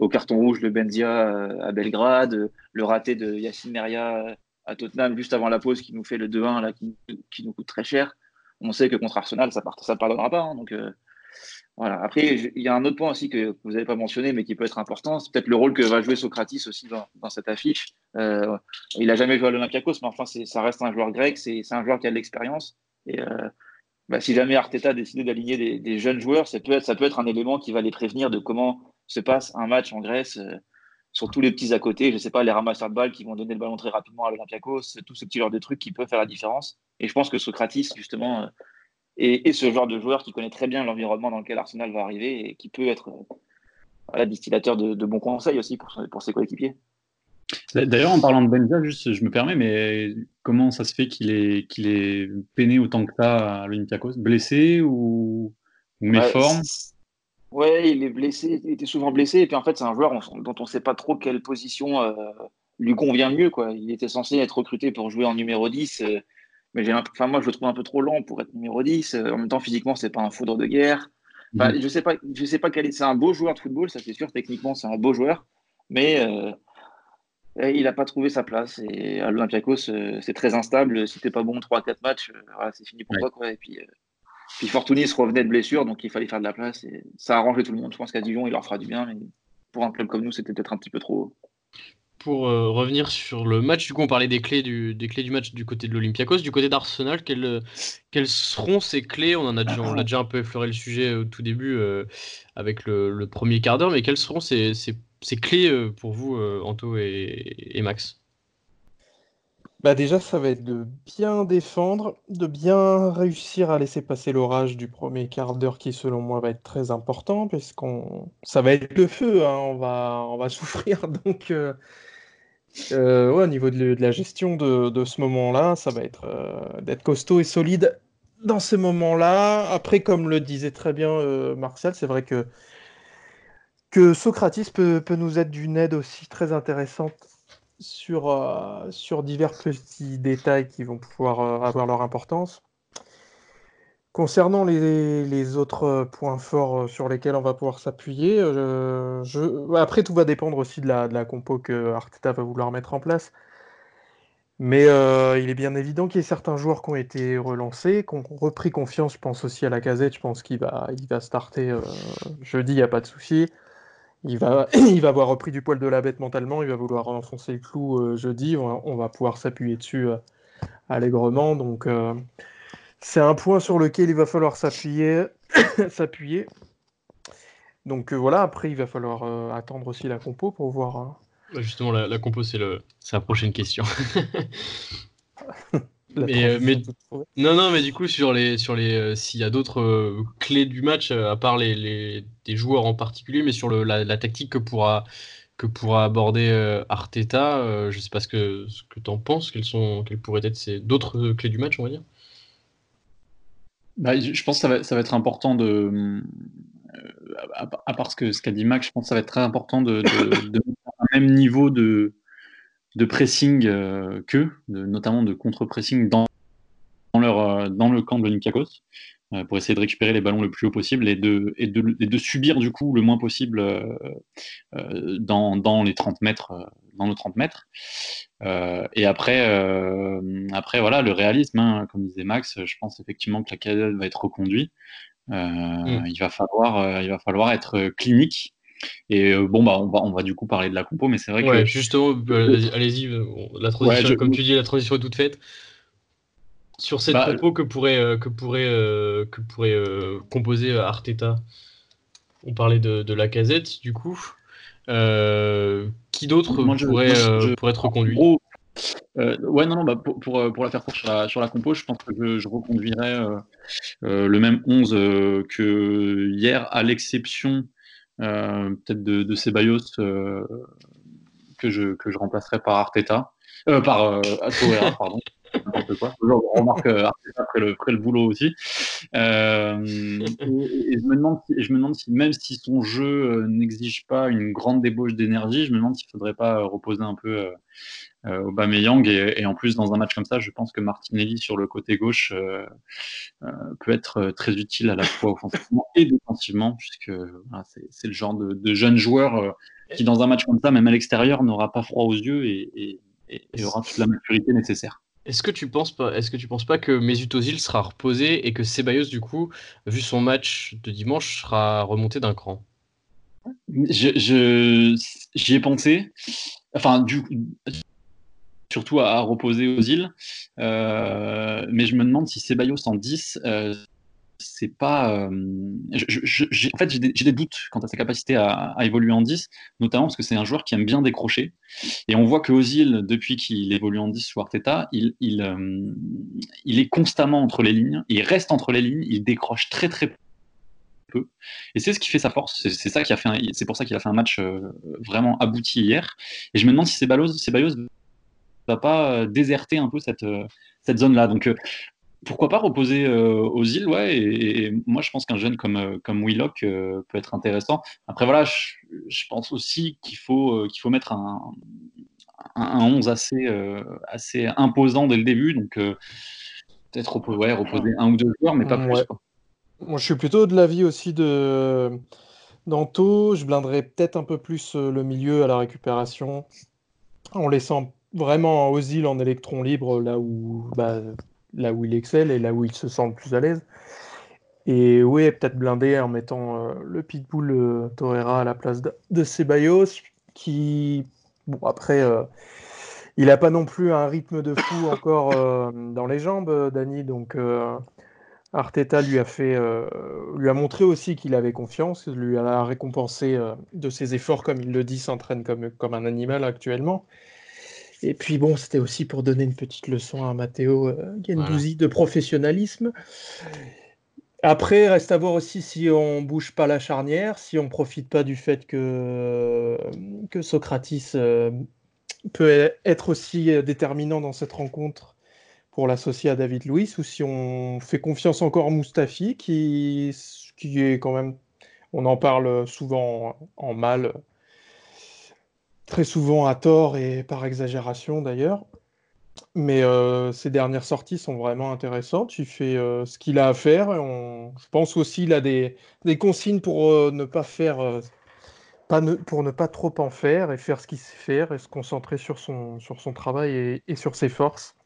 au carton rouge de Benzia à Belgrade, le raté de Yacine Meria à Tottenham juste avant la pause qui nous fait le 2-1 là, qui, nous coûte très cher. On sait que contre Arsenal, ça ne pardonnera pas. Hein, donc euh, voilà. Après, il y a un autre point aussi que vous n'avez pas mentionné, mais qui peut être important. C'est peut-être le rôle que va jouer Socratis aussi dans, cette affiche. Euh, il n'a jamais joué à l'Olympiakos, mais enfin, ça reste un joueur grec. C'est un joueur qui a de l'expérience. Et euh, bah, si jamais Arteta a d'aligner des, jeunes joueurs, ça ça peut être un élément qui va les prévenir de comment se passe un match en Grèce sur tous les petits à côté, je ne sais pas, les ramasseurs de balles qui vont donner le ballon très rapidement à l'Olympiakos, tout ce petit genre de trucs qui peut faire la différence. Et je pense que Socratis, justement, euh, est, ce genre de joueur qui connaît très bien l'environnement dans lequel Arsenal va arriver et qui peut être euh, distillateur de, bons conseils aussi pour, pour ses coéquipiers. D'ailleurs, en parlant de Benza, juste, je me permets, mais comment ça se fait qu'il est, qu'il est peiné autant que ça à l'Olympiakos? Blessé ou, méforme? Ouais, il est blessé, il était souvent blessé. Et puis en fait, c'est un joueur dont on ne sait pas trop quelle position euh, lui convient mieux. Quoi. Il était censé être recruté pour jouer en numéro 10. Euh, mais j'ai enfin, moi, je le trouve un peu trop lent pour être numéro 10. Euh, en même temps, physiquement, c'est pas un foudre de guerre. Enfin, mmh. Je sais pas, je sais pas quel est. C'est un beau joueur de football, ça c'est sûr. Techniquement, c'est un beau joueur. Mais il n'a pas trouvé sa place. Et à l'Olympiakos, c'est très instable. Si t'es pas bon 3-4 matchs, c'est fini pour toi. Quoi. Et puis puis Fortunis revenait de blessure, donc il fallait faire de la place. Et ça a arrangé tout le monde. Je pense qu'à Dijon, il leur fera du bien, mais pour un club comme nous, c'était peut-être un petit peu trop. Pour euh, revenir sur le match, du coup, on parlait des clés du, des clés du match du côté de l'Olympiakos. Du côté d'Arsenal, quelles, quelles, seront ces clés? On en a déjà, on a déjà un peu effleuré le sujet au tout début euh, avec le, premier quart d'heure, mais quelles seront ces, ces, ces clés euh, pour vous, Anto et, et Max? Bah déjà, ça va être de bien défendre, de bien réussir à laisser passer l'orage du premier quart d'heure qui, selon moi, va être très important, puisqu'on ça va être le feu, hein, on, va, on va souffrir. Donc, euh, euh, ouais, au niveau de, la gestion de, ce moment-là, ça va être euh, d'être costaud et solide dans ce moment-là. Après, comme le disait très bien Martial, c'est vrai que, que Socratis peut, peut nous être d'une aide aussi très intéressante sur, euh, sur divers petits détails qui vont pouvoir euh, avoir leur importance. Concernant les, autres points forts euh, sur lesquels on va pouvoir s'appuyer, après tout va dépendre aussi de la, de la compo que Arteta va vouloir mettre en place. Mais il est bien évident qu'il y a certains joueurs qui ont été relancés, qui ont repris confiance. Je pense aussi à la casette, je pense qu'il va, il va starter jeudi, il n'y a pas de souci. Il va, il va avoir repris du poil de la bête mentalement, il va vouloir enfoncer le clou euh, jeudi, on va, pouvoir s'appuyer dessus euh, allègrement. Donc euh, c'est un point sur lequel il va falloir s'appuyer. s'appuyer. Donc voilà, après il va falloir attendre aussi la compo pour voir. Hein. Bah, justement, la, la compo, c'est la prochaine question. Euh, mais, non, non, mais du coup, sur les, sur les, euh, s'il y a d'autres euh, clés du match, à part les, les, des joueurs en particulier, mais sur le, la, tactique que pourra, que pourra aborder Arteta, je sais pas ce que, ce que tu en penses, quelles, sont, quelles pourraient être ces d'autres clés du match, on va dire bah, Je pense que ça va, ça va être important de. à, part ce qu'a ce dit Max, je pense que ça va être très important de, de, de un même niveau de de pressing euh, qu'eux, notamment de contre-pressing dans, dans, leur, euh, dans le camp de l'Olympiakos, euh, pour essayer de récupérer les ballons le plus haut possible et de, et de, de subir du coup le moins possible dans, dans, les 30 mètres. dans nos 30 mètres. et après, après, voilà, le réalisme, hein, comme disait Max, je pense effectivement que la cadette va être reconduite. Mm. il, va falloir, il va falloir être clinique et euh, bon, bah, on va, on va du coup parler de la compo, mais c'est vrai que. Justement, euh, allez-y, euh, la transition, comme tu dis, la transition est toute faite. Sur cette bah, compo que pourrait, que pourrait, que pourrait composer Arteta, on parlait de, de la casette, du coup. qui d'autre pourrait, pourrait, être reconduit? ouais, non, non, bah, pour, pour, pour, la faire courte sur la, sur la compo, je pense que je, je reconduirais le même 11 que hier, à l'exception euh, peut-être de, de Ceballos euh, que, je, que je remplacerai par Arteta, euh, par Torreira, pardon. n'importe quoi. On remarque après le, après le boulot aussi. Euh, et, je, me demande si, je me demande si, même si son jeu n'exige pas une grande débauche d'énergie, je me demande s'il ne faudrait pas reposer un peu euh, Aubameyang et, et, en plus dans un match comme ça, je pense que Martinelli sur le côté gauche euh, euh, peut être très utile à la fois offensivement et défensivement, puisque c'est le genre de, jeune joueur qui dans un match comme ça, même à l'extérieur, n'aura pas froid aux yeux et, aura toute la maturité nécessaire. Est-ce que tu penses pas, que tu penses pas que Mesut sera reposé et que Ceballos du coup, vu son match de dimanche, sera remonté d'un cran? Je, j'y ai pensé. Enfin, surtout à, reposer aux îles. Euh, mais je me demande si Ceballos en 10, euh, c'est pas. Euh, en fait, j'ai des, doutes quant à sa capacité à, évoluer en 10, notamment parce que c'est un joueur qui aime bien décrocher. Et on voit que Ozil, depuis qu'il évolue en 10 sous Arteta, il, il, est constamment entre les lignes, il reste entre les lignes, il décroche très très peu. Et c'est ce qui fait sa force. C'est pour ça qu'il a fait un match vraiment abouti hier. Et je me demande si Ceballos, Ceballos va pas euh, déserter un peu cette, euh, cette zone-là. Donc, euh, pourquoi pas reposer aux îles, ouais. Et, moi, je pense qu'un jeune comme, comme Willock peut être intéressant. Après, voilà, je, pense aussi qu'il faut, qu'il faut mettre un, un, 11 assez, assez imposant dès le début. Donc, peut-être reposer, reposer un ou deux joueurs, mais pas plus. Moi, je suis plutôt de l'avis aussi de d'Anto. Je blinderais peut-être un peu plus le milieu à la récupération en laissant vraiment aux îles en électron libre, là où, bah, là où il excelle et là où il se sent le plus à l'aise. Et oui, peut-être blindé en mettant euh, le Pitbull euh, Torreira à la place de, Ceballos, qui, bon, après, euh, il n'a pas non plus un rythme de fou encore dans les jambes, Dani, donc Arteta lui a, fait, lui a montré aussi qu'il avait confiance, lui a récompensé de ses efforts, comme il le dit, s'entraîne comme, comme un animal actuellement. Et puis bon, c'était aussi pour donner une petite leçon à Matteo euh, Gendouzi de professionnalisme. Après, reste à voir aussi si on bouge pas la charnière, si on profite pas du fait que, que Socratis euh, peut être aussi euh, déterminant dans cette rencontre pour l'associer à David Luiz, ou si on fait confiance encore à Mustafi, qui, qui est quand même, on en parle souvent en mal très souvent à tort et par exagération d'ailleurs. Mais euh, ces dernières sorties sont vraiment intéressantes. Il fait euh, ce qu'il a à faire. Je pense aussi qu'il a des, consignes pour euh, ne pas faire, pas pour ne pas trop en faire et faire ce qu'il sait faire et se concentrer sur son, sur son travail et, sur ses forces.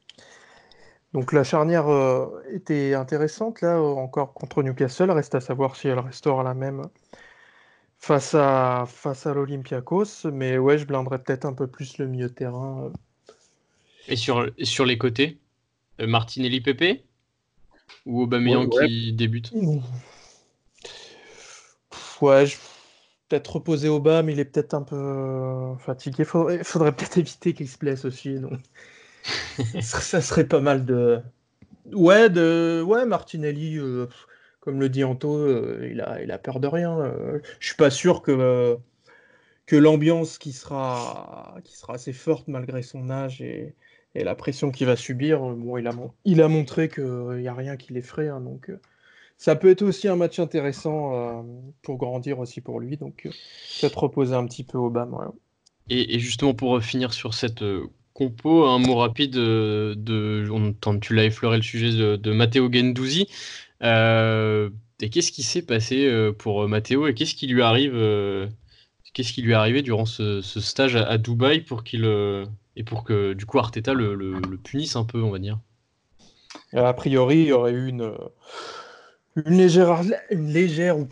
Donc la charnière était intéressante là encore contre Newcastle. Reste à savoir si elle restera la même face à, face à l'Olympiakos. Mais ouais, je blinderais peut-être un peu plus le milieu de terrain. Euh. Et sur, sur les côtés euh, Martinelli Pepe Ou Aubameyang qui débute? Ouais, peut-être reposer au bas, mais il est peut-être un peu euh, fatigué. Il faudrait, peut-être éviter qu'il se blesse aussi. Donc. ça serait pas mal de. Ouais, de... ouais Martinelli comme le dit Anto, euh, il, a, il a peur de rien. Euh. je suis pas sûr que, que l'ambiance qui sera, qui sera assez forte malgré son âge et, la pression qu'il va subir, euh, bon, il, a, il a montré qu'il n'y a rien qui l'effraie. Hein, donc, ça peut être aussi un match intéressant pour grandir aussi pour lui. Donc, peut-être reposer un petit peu au bas. Et, justement, pour finir sur cette compo, un mot rapide de, on, tu l'as effleuré le sujet de, de Matteo Gendouzi. Euh, et qu'est-ce qui s'est passé euh, pour euh, Matteo et qu'est-ce qui lui arrive Qu'est-ce qui lui est arrivé durant ce, stage à, Dubaï pour qu'il et pour que du coup Arteta le, punisse un peu, on va dire? A priori, il y aurait eu une, légère, une légère ou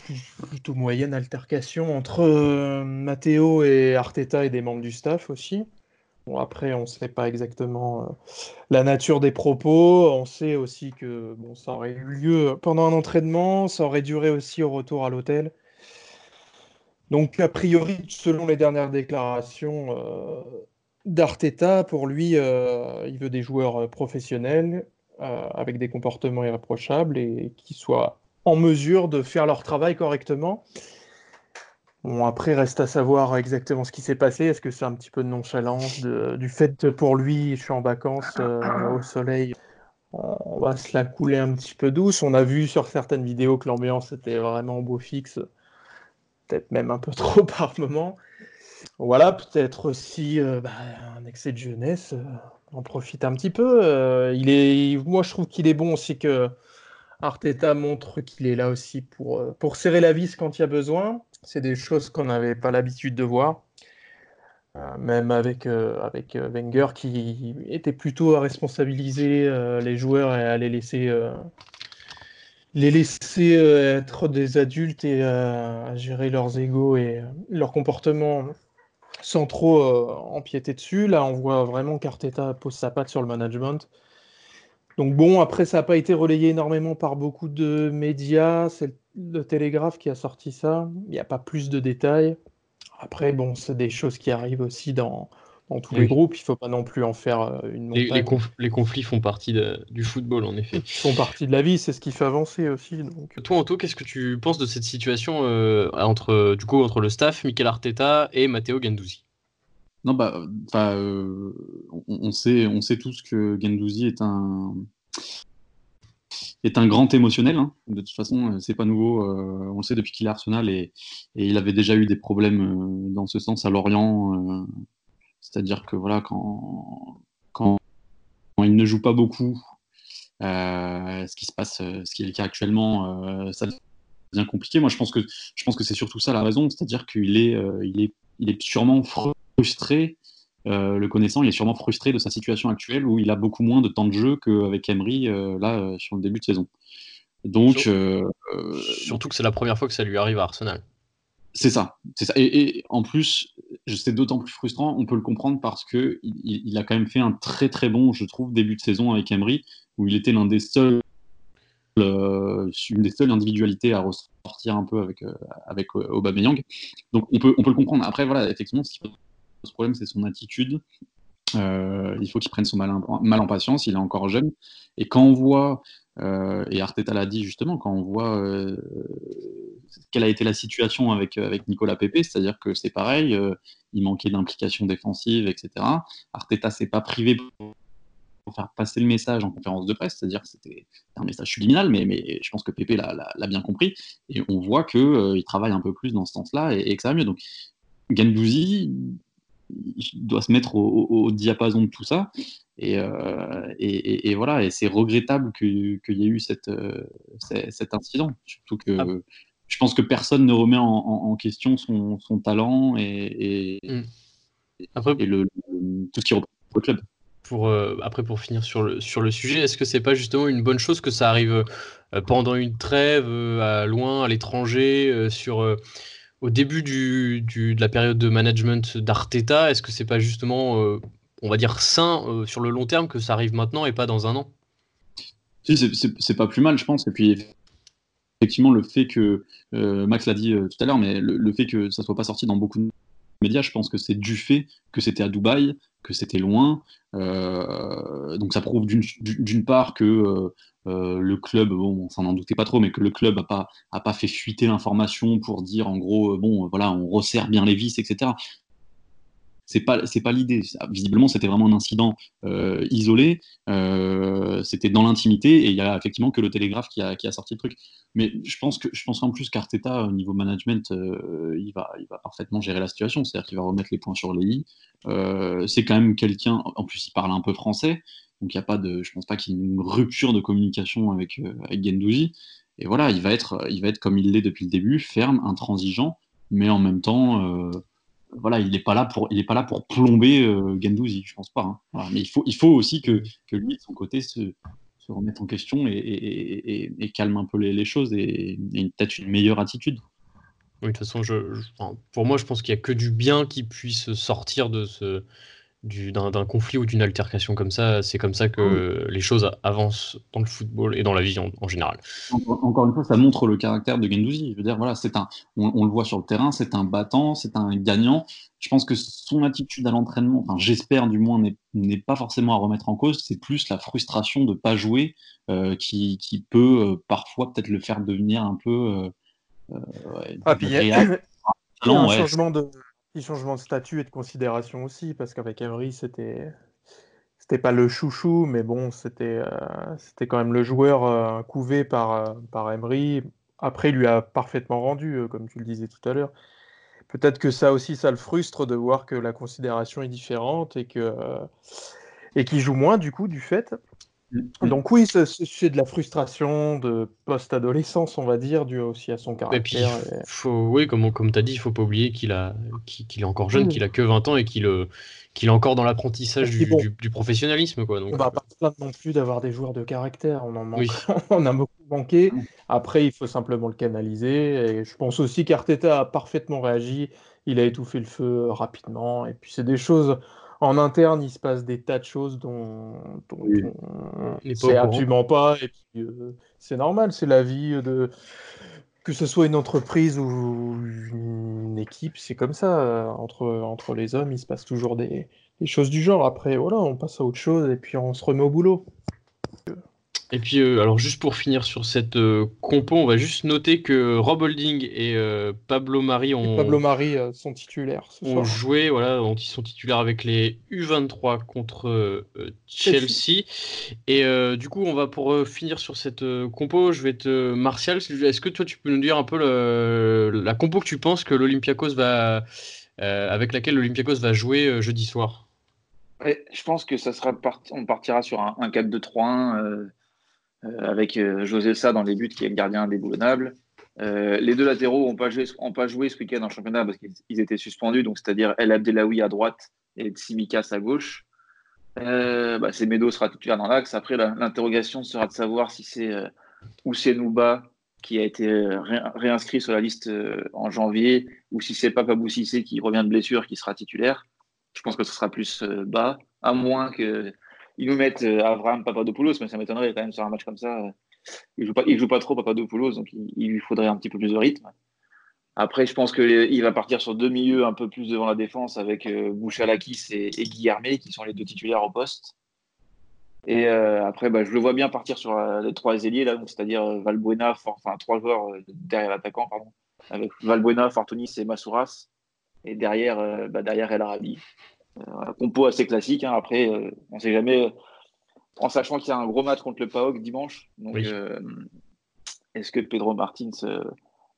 plutôt moyenne altercation entre Matteo et Arteta et des membres du staff aussi. Bon, après, on ne sait pas exactement euh, la nature des propos. On sait aussi que ça aurait eu lieu pendant un entraînement, ça aurait duré aussi au retour à l'hôtel. Donc, a priori, selon les dernières déclarations euh, d'Arteta, pour lui, euh, il veut des joueurs professionnels avec des comportements irréprochables et qui soient en mesure de faire leur travail correctement. Bon, après, reste à savoir exactement ce qui s'est passé. Est-ce que c'est un petit peu de nonchalance du fait pour lui, je suis en vacances euh, au soleil on va se la couler un petit peu douce. On a vu sur certaines vidéos que l'ambiance était vraiment beau fixe, peut-être même un peu trop par moment. Voilà, peut-être aussi euh, bah, un excès de jeunesse. Euh, on profite un petit peu. Euh, il est, moi, je trouve qu'il est bon aussi que Arteta montre qu'il est là aussi pour, pour serrer la vis quand il y a besoin. C'est des choses qu'on n'avait pas l'habitude de voir. même avec, avec Wenger qui était plutôt à responsabiliser les joueurs et à les laisser, les laisser être des adultes et à gérer leurs égaux et leur comportement sans trop euh, empiéter dessus. Là, on voit vraiment qu'Arteta pose sa patte sur le management. Donc bon, après, ça n'a pas été relayé énormément par beaucoup de médias. Télégraphe qui a sorti ça. Il n'y a pas plus de détails. Après, bon, c'est des choses qui arrivent aussi dans, dans tous les groupes. Il ne faut pas non plus en faire euh, une montagne. Les, les, conflits font partie du football, en effet. Ils font partie de la vie, c'est ce qui fait avancer aussi. Donc. Toi, Anto, qu'est-ce que tu penses de cette situation euh, entre, du coup, entre le staff, Mikel Arteta et Matteo Gendouzi? Non, bah, euh, on, sait, on sait tous que Gendouzi est un est un grand émotionnel. Hein. De toute façon, c'est pas nouveau. on le sait depuis qu'il est Arsenal et, et, il avait déjà eu des problèmes dans ce sens à Lorient c'est-à-dire que voilà, quand, quand, il ne joue pas beaucoup, euh, ce qui se passe, euh, ce qui est le cas actuellement, euh, ça devient compliqué. Moi, je pense que que c'est surtout ça la raison, c'est-à-dire qu'il est, il est, il est sûrement frustré. Le connaissant, il est sûrement frustré de sa situation actuelle où il a beaucoup moins de temps de jeu qu'avec Emery là sur le début de saison. Donc, surtout que c'est la première fois que ça lui arrive à Arsenal. C'est ça, c'est ça. Et, en plus, c'est d'autant plus frustrant, on peut le comprendre parce que il, a quand même fait un très très bon, je trouve, début de saison avec Emery, où il était l'un des seuls, euh, une des seules individualités à ressortir un peu avec euh, avec euh, Aubameyang. Donc on peut on peut le comprendre. Après voilà, effectivement, ce qui pose problème, c'est son attitude. il faut qu'il prenne son mal, mal, en patience. Il est encore jeune. Et quand on voit, et Arteta l'a dit justement, quand on voit quelle a été la situation avec, euh, avec Nicolas Pepe, c'est-à-dire que c'est pareil, euh, il manquait d'implication défensive, etc. Arteta s'est pas privé pour faire passer le message en conférence de presse, c'est-à-dire c'était un message subliminal, mais, mais je pense que Pepe l'a bien compris, et on voit qu'il euh, il travaille un peu plus dans ce sens-là et, que ça va mieux. Donc Gendouzi, il doit se mettre au, diapason de tout ça. Et, et, voilà, et c'est regrettable qu'il y ait eu cette, cet incident. Surtout que ah je pense que personne ne remet en, question son, talent et, mm. après, le, tout ce qui représente le club. Pour, euh, après, pour finir sur le, sur le sujet, est-ce que c'est pas justement une bonne chose que ça arrive euh, pendant une trêve, euh, à loin, à l'étranger, sur au début de la période de management d'Arteta Est-ce que c'est pas justement, on va dire, sain sur le long terme que ça arrive maintenant et pas dans un an? Si, c'est pas plus mal, je pense. Et puis, effectivement, le fait que, euh, Max l'a dit euh, tout à l'heure, mais le, fait que ça soit pas sorti dans beaucoup de médias, je pense que c'est du fait que c'était à Dubaï, que c'était loin. Euh, donc ça prouve d'une part que le club, bon, on n'en doutait pas trop, mais que le club n'a pas, a pas fait fuiter l'information pour dire en gros, bon, voilà, on resserre bien les vis, etc c'est pas pas l'idée. Visiblement, c'était vraiment un incident euh, isolé. Euh, c'était dans l'intimité et il y a effectivement que le Télégraphe qui a, qui a sorti le truc. Mais je pense que je pense en plus qu'Arteta au niveau management, euh, il va il va parfaitement gérer la situation. C'est-à-dire qu'il va remettre les points sur les i. c'est quand même quelqu'un. En plus, il parle un peu français, donc il y a pas de. Je pense pas qu'il y ait une rupture de communication avec Gendouzi. Et voilà, il va être il va être comme il l'est depuis le début, ferme, intransigeant, mais en même temps voilà, il n'est pas là pour, il pas là pour plomber euh, Gendouzi, je pense pas. Hein. mais il faut, il faut aussi que, que, lui, de son côté, se, remette en question et, calme un peu les, choses et, peut-être une meilleure attitude. De toute façon, pour moi, je pense qu'il n'y a que du bien qui puisse sortir de ce, d'un conflit ou d'une altercation comme ça, c'est comme ça que ah les choses avancent dans le football et dans la vie en, général. Encore une fois, ça montre le caractère de Gendouzi. Je veux dire, voilà, c'est un, on, le voit sur le terrain, c'est un battant, c'est un gagnant. Je pense que son attitude à l'entraînement, enfin, j'espère du moins, n'est pas forcément à remettre en cause. C'est plus la frustration de pas jouer euh, qui, qui, peut euh, parfois peut-être le faire devenir un peu. Euh, ah, puis il y a, un changement de, changement de statut et de considération aussi, parce qu'avec Emery, c'était c'était pas le chouchou, mais bon, c'était c'était quand même le joueur couvé par, par Emery. Après, il lui a parfaitement rendu, comme tu le disais tout à l'heure. Peut-être que ça aussi, ça le frustre de voir que la considération est différente et que et qu'il joue moins du coup du fait. Mm. Donc oui, c'est de la frustration de post-adolescence, on va dire, dû aussi à son caractère. Et puis, faut, oui, comme, comme tu as dit, il faut pas oublier qu'il est encore jeune, qu'il a que 20 ans et qu'il euh, qu'il est encore dans l'apprentissage du, du, professionnalisme. Quoi, donc, on va pas se plaindre non plus d'avoir des joueurs de caractère, on en manque. on a beaucoup manqué. Mm. Après, il faut simplement le canaliser. Et je pense aussi qu'Arteta a parfaitement réagi. Il a étouffé le feu rapidement. Et puis c'est des choses en interne, il se passe des tas de choses dont, on ne sait absolument pas. Et puis, euh, c'est normal, c'est la vie de. Que ce soit une entreprise ou une équipe, c'est comme ça. Entre, entre les hommes, il se passe toujours des, des choses du genre. Après, voilà, on passe à autre chose et puis on se remet au boulot. Et puis, euh, alors juste pour finir sur cette euh, compo, on va juste noter que Rob Holding et euh, Pablo Mari ont, Pablo Mari, sont titulaires. ont joué, voilà, ils sont titulaires avec les U23 contre Chelsea. Et du coup, on va pour finir sur cette compo, je vais te Martial. Est-ce que toi, tu peux nous dire un peu la compo que tu penses que l'Olympiakos va, avec laquelle l'Olympiakos va jouer jeudi soir? Je pense que ça sera on partira sur un, un 4-2-3-1 euh, avec euh, José Sa dans les buts, qui est le gardien indéboulonnable. Euh, les deux latéraux n'ont pas, joué, pas joué ce week-end en championnat parce qu'ils étaient suspendus, donc c'est-à-dire El Abdelawi à droite et Tsimikas à gauche. Euh, bah, c'est Medo sera titulaire dans l'axe. Après, l'interrogation sera de savoir si c'est euh, qui a été réinscrit sur la liste en janvier ou si c'est Papa Boussissé qui revient de blessure qui sera titulaire. Je pense que ce sera plus bas, à moins que ils nous mettent euh, Avram Papadopoulos, mais ça m'étonnerait quand même sur un match comme ça. Il joue joue pas trop Papadopoulos, donc il, lui faudrait un petit peu plus de rythme. Après, je pense qu'il va partir sur deux milieux un peu plus devant la défense avec euh, Bouchalakis et, et Guillermé, qui sont les deux titulaires au poste. Et euh, après, bah, je le vois bien partir sur les trois ailiers, c'est-à-dire Valbuena, enfin trois joueurs derrière l'attaquant, pardon, avec Valbuena, Fortunis et Masouras. Et derrière, bah, derrière El Arabi un compo assez classique. Hein. Après, euh, on ne sait jamais, en sachant qu'il y a un gros match contre le PAOK dimanche. Donc, euh, est-ce que Pedro Martins euh,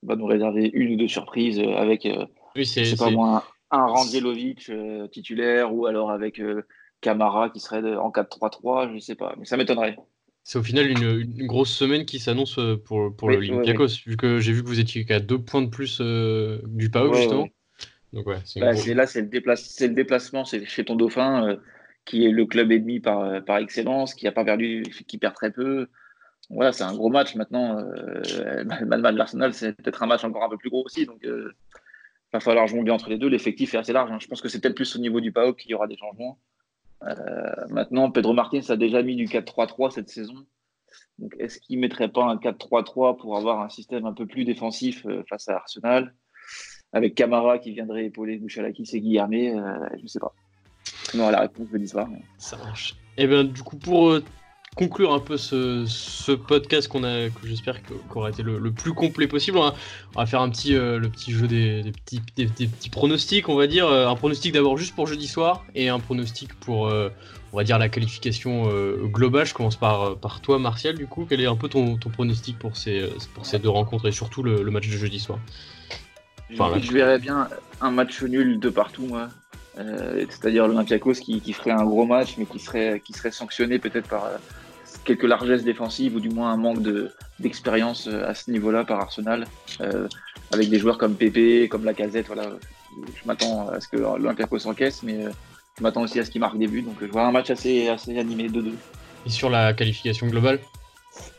va nous réserver une ou deux surprises avec, oui, c'est, pas moi, un, Randjelovic titulaire ou alors avec Camara qui serait en 4-3-3, je ne sais pas, mais ça m'étonnerait. C'est au final une, grosse semaine qui s'annonce pour, pour l'Olympiakos, vu que j'ai vu que vous étiez qu'à deux points de plus du PAOK, justement. Bah, c'est là, c'est le, le, déplacement, c'est chez ton dauphin, euh, qui est le club ennemi par, euh, par excellence, qui a pas perdu, qui perd très peu. Voilà, c'est un gros match maintenant. Euh, Mal l'Arsenal, c'est peut-être un match encore un peu plus gros aussi. Donc, il euh, va falloir jongler entre les deux. L'effectif est assez large. Hein. Je pense que c'est peut-être plus au niveau du PAOK qu'il y aura des changements. maintenant, Pedro Martins a déjà mis du 4-3-3 cette saison. Donc, est-ce qu'il ne mettrait pas un 4-3-3 pour avoir un système un peu plus défensif face à Arsenal? Avec Camara qui viendrait épauler Bouchalaki et Guillermé, euh, je ne sais pas. Non, la réponse de l'histoire. Ça marche. Et eh bien, du coup, pour euh, conclure un peu ce, podcast qu'on a, que j'espère qu'aura été le, plus complet possible, on va, faire un petit, euh, le petit jeu des, petits, des, petits pronostics, on va dire. Un pronostic d'abord juste pour jeudi soir et un pronostic pour, on va dire, la qualification globale. Je commence par, par toi, Martial, du coup. Quel est un peu ton, ton pronostic pour ces, pour ces deux rencontres et surtout le match de jeudi soir? Je verrais bien un match nul de partout, moi. Euh, c'est-à-dire l'Olympiakos qui, qui, ferait un gros match, mais qui serait, qui serait sanctionné peut-être par euh, quelques largesses défensives ou du moins un manque d'expérience euh, à ce niveau-là par Arsenal, avec des joueurs comme Pépé, comme Lacazette. Voilà. Je m'attends à ce que l'Olympiakos encaisse, mais je m'attends aussi à ce qu'il marque des buts. Donc je vois un match assez, assez animé, 2-2. Et sur la qualification globale?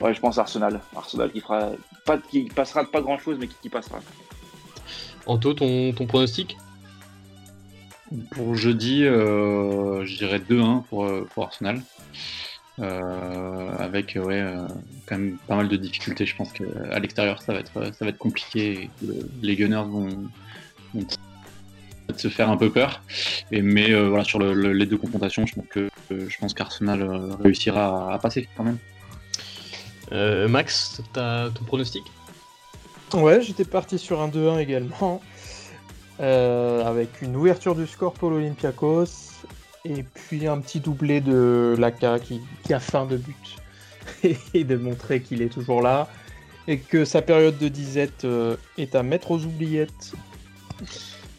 Ouais, je pense Arsenal. Arsenal qui fera pas, qui passera pas grand chose, mais qui, qui passera. Anto, ton, pronostic? Pour jeudi, euh, je dirais 2-1 pour, euh, pour, Arsenal. Euh, avec ouais, quand même pas mal de difficultés. Je pense qu'à l'extérieur, ça, va être, ça va être compliqué. les Gunners vont, se faire un peu peur. Et, mais voilà, sur les deux confrontations, je pense, que, je pense qu'Arsenal réussira à, passer quand même. Max, as ton pronostic? Ouais, j'étais parti sur un 2-1 également, euh, avec une ouverture du score pour l'Olympiakos. Et puis un petit doublé de Laka qui, a faim de but. Et de montrer qu'il est toujours là. Et que sa période de disette euh, est à mettre aux oubliettes.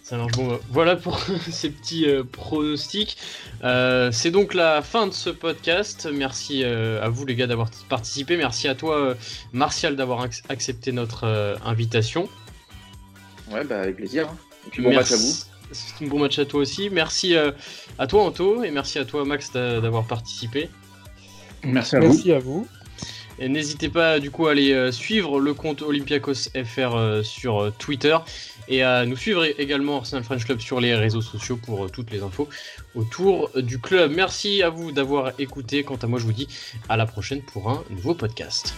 Ça marche bon. Euh, voilà pour ces petits euh, pronostics. c'est donc la fin de ce podcast. Merci à vous les gars d'avoir participé. Merci à toi Martial d'avoir accepté notre invitation. Ouais, bah avec plaisir. Et bon match à vous. Bon match à toi aussi. Merci à toi Anto et merci à toi Max d'avoir participé. Merci à vous. Merci à vous. N'hésitez pas du coup à aller euh, suivre le compte Olympiakos FR euh, sur euh, Twitter et à nous suivre également Arsenal French Club sur les réseaux sociaux pour toutes les infos autour du club. Merci à vous d'avoir écouté. Quant à moi, je vous dis à la prochaine pour un nouveau podcast.